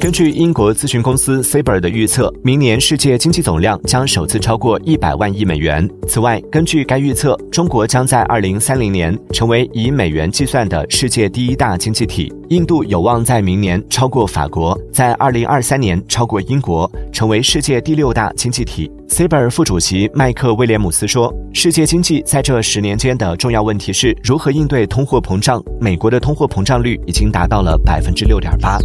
根据英国咨询公司 Saber 的预测，明年世界经济总量将首次超过一百万亿美元。此外，根据该预测，中国将在二零三零年成为以美元计算的世界第一大经济体。印度有望在明年超过法国，在二零二三年超过英国，成为世界第六大经济体。Saber 副主席麦克威廉姆斯说：“世界经济在这十年间的重要问题是如何应对通货膨胀。美国的通货膨胀率已经达到了百分之六点八。”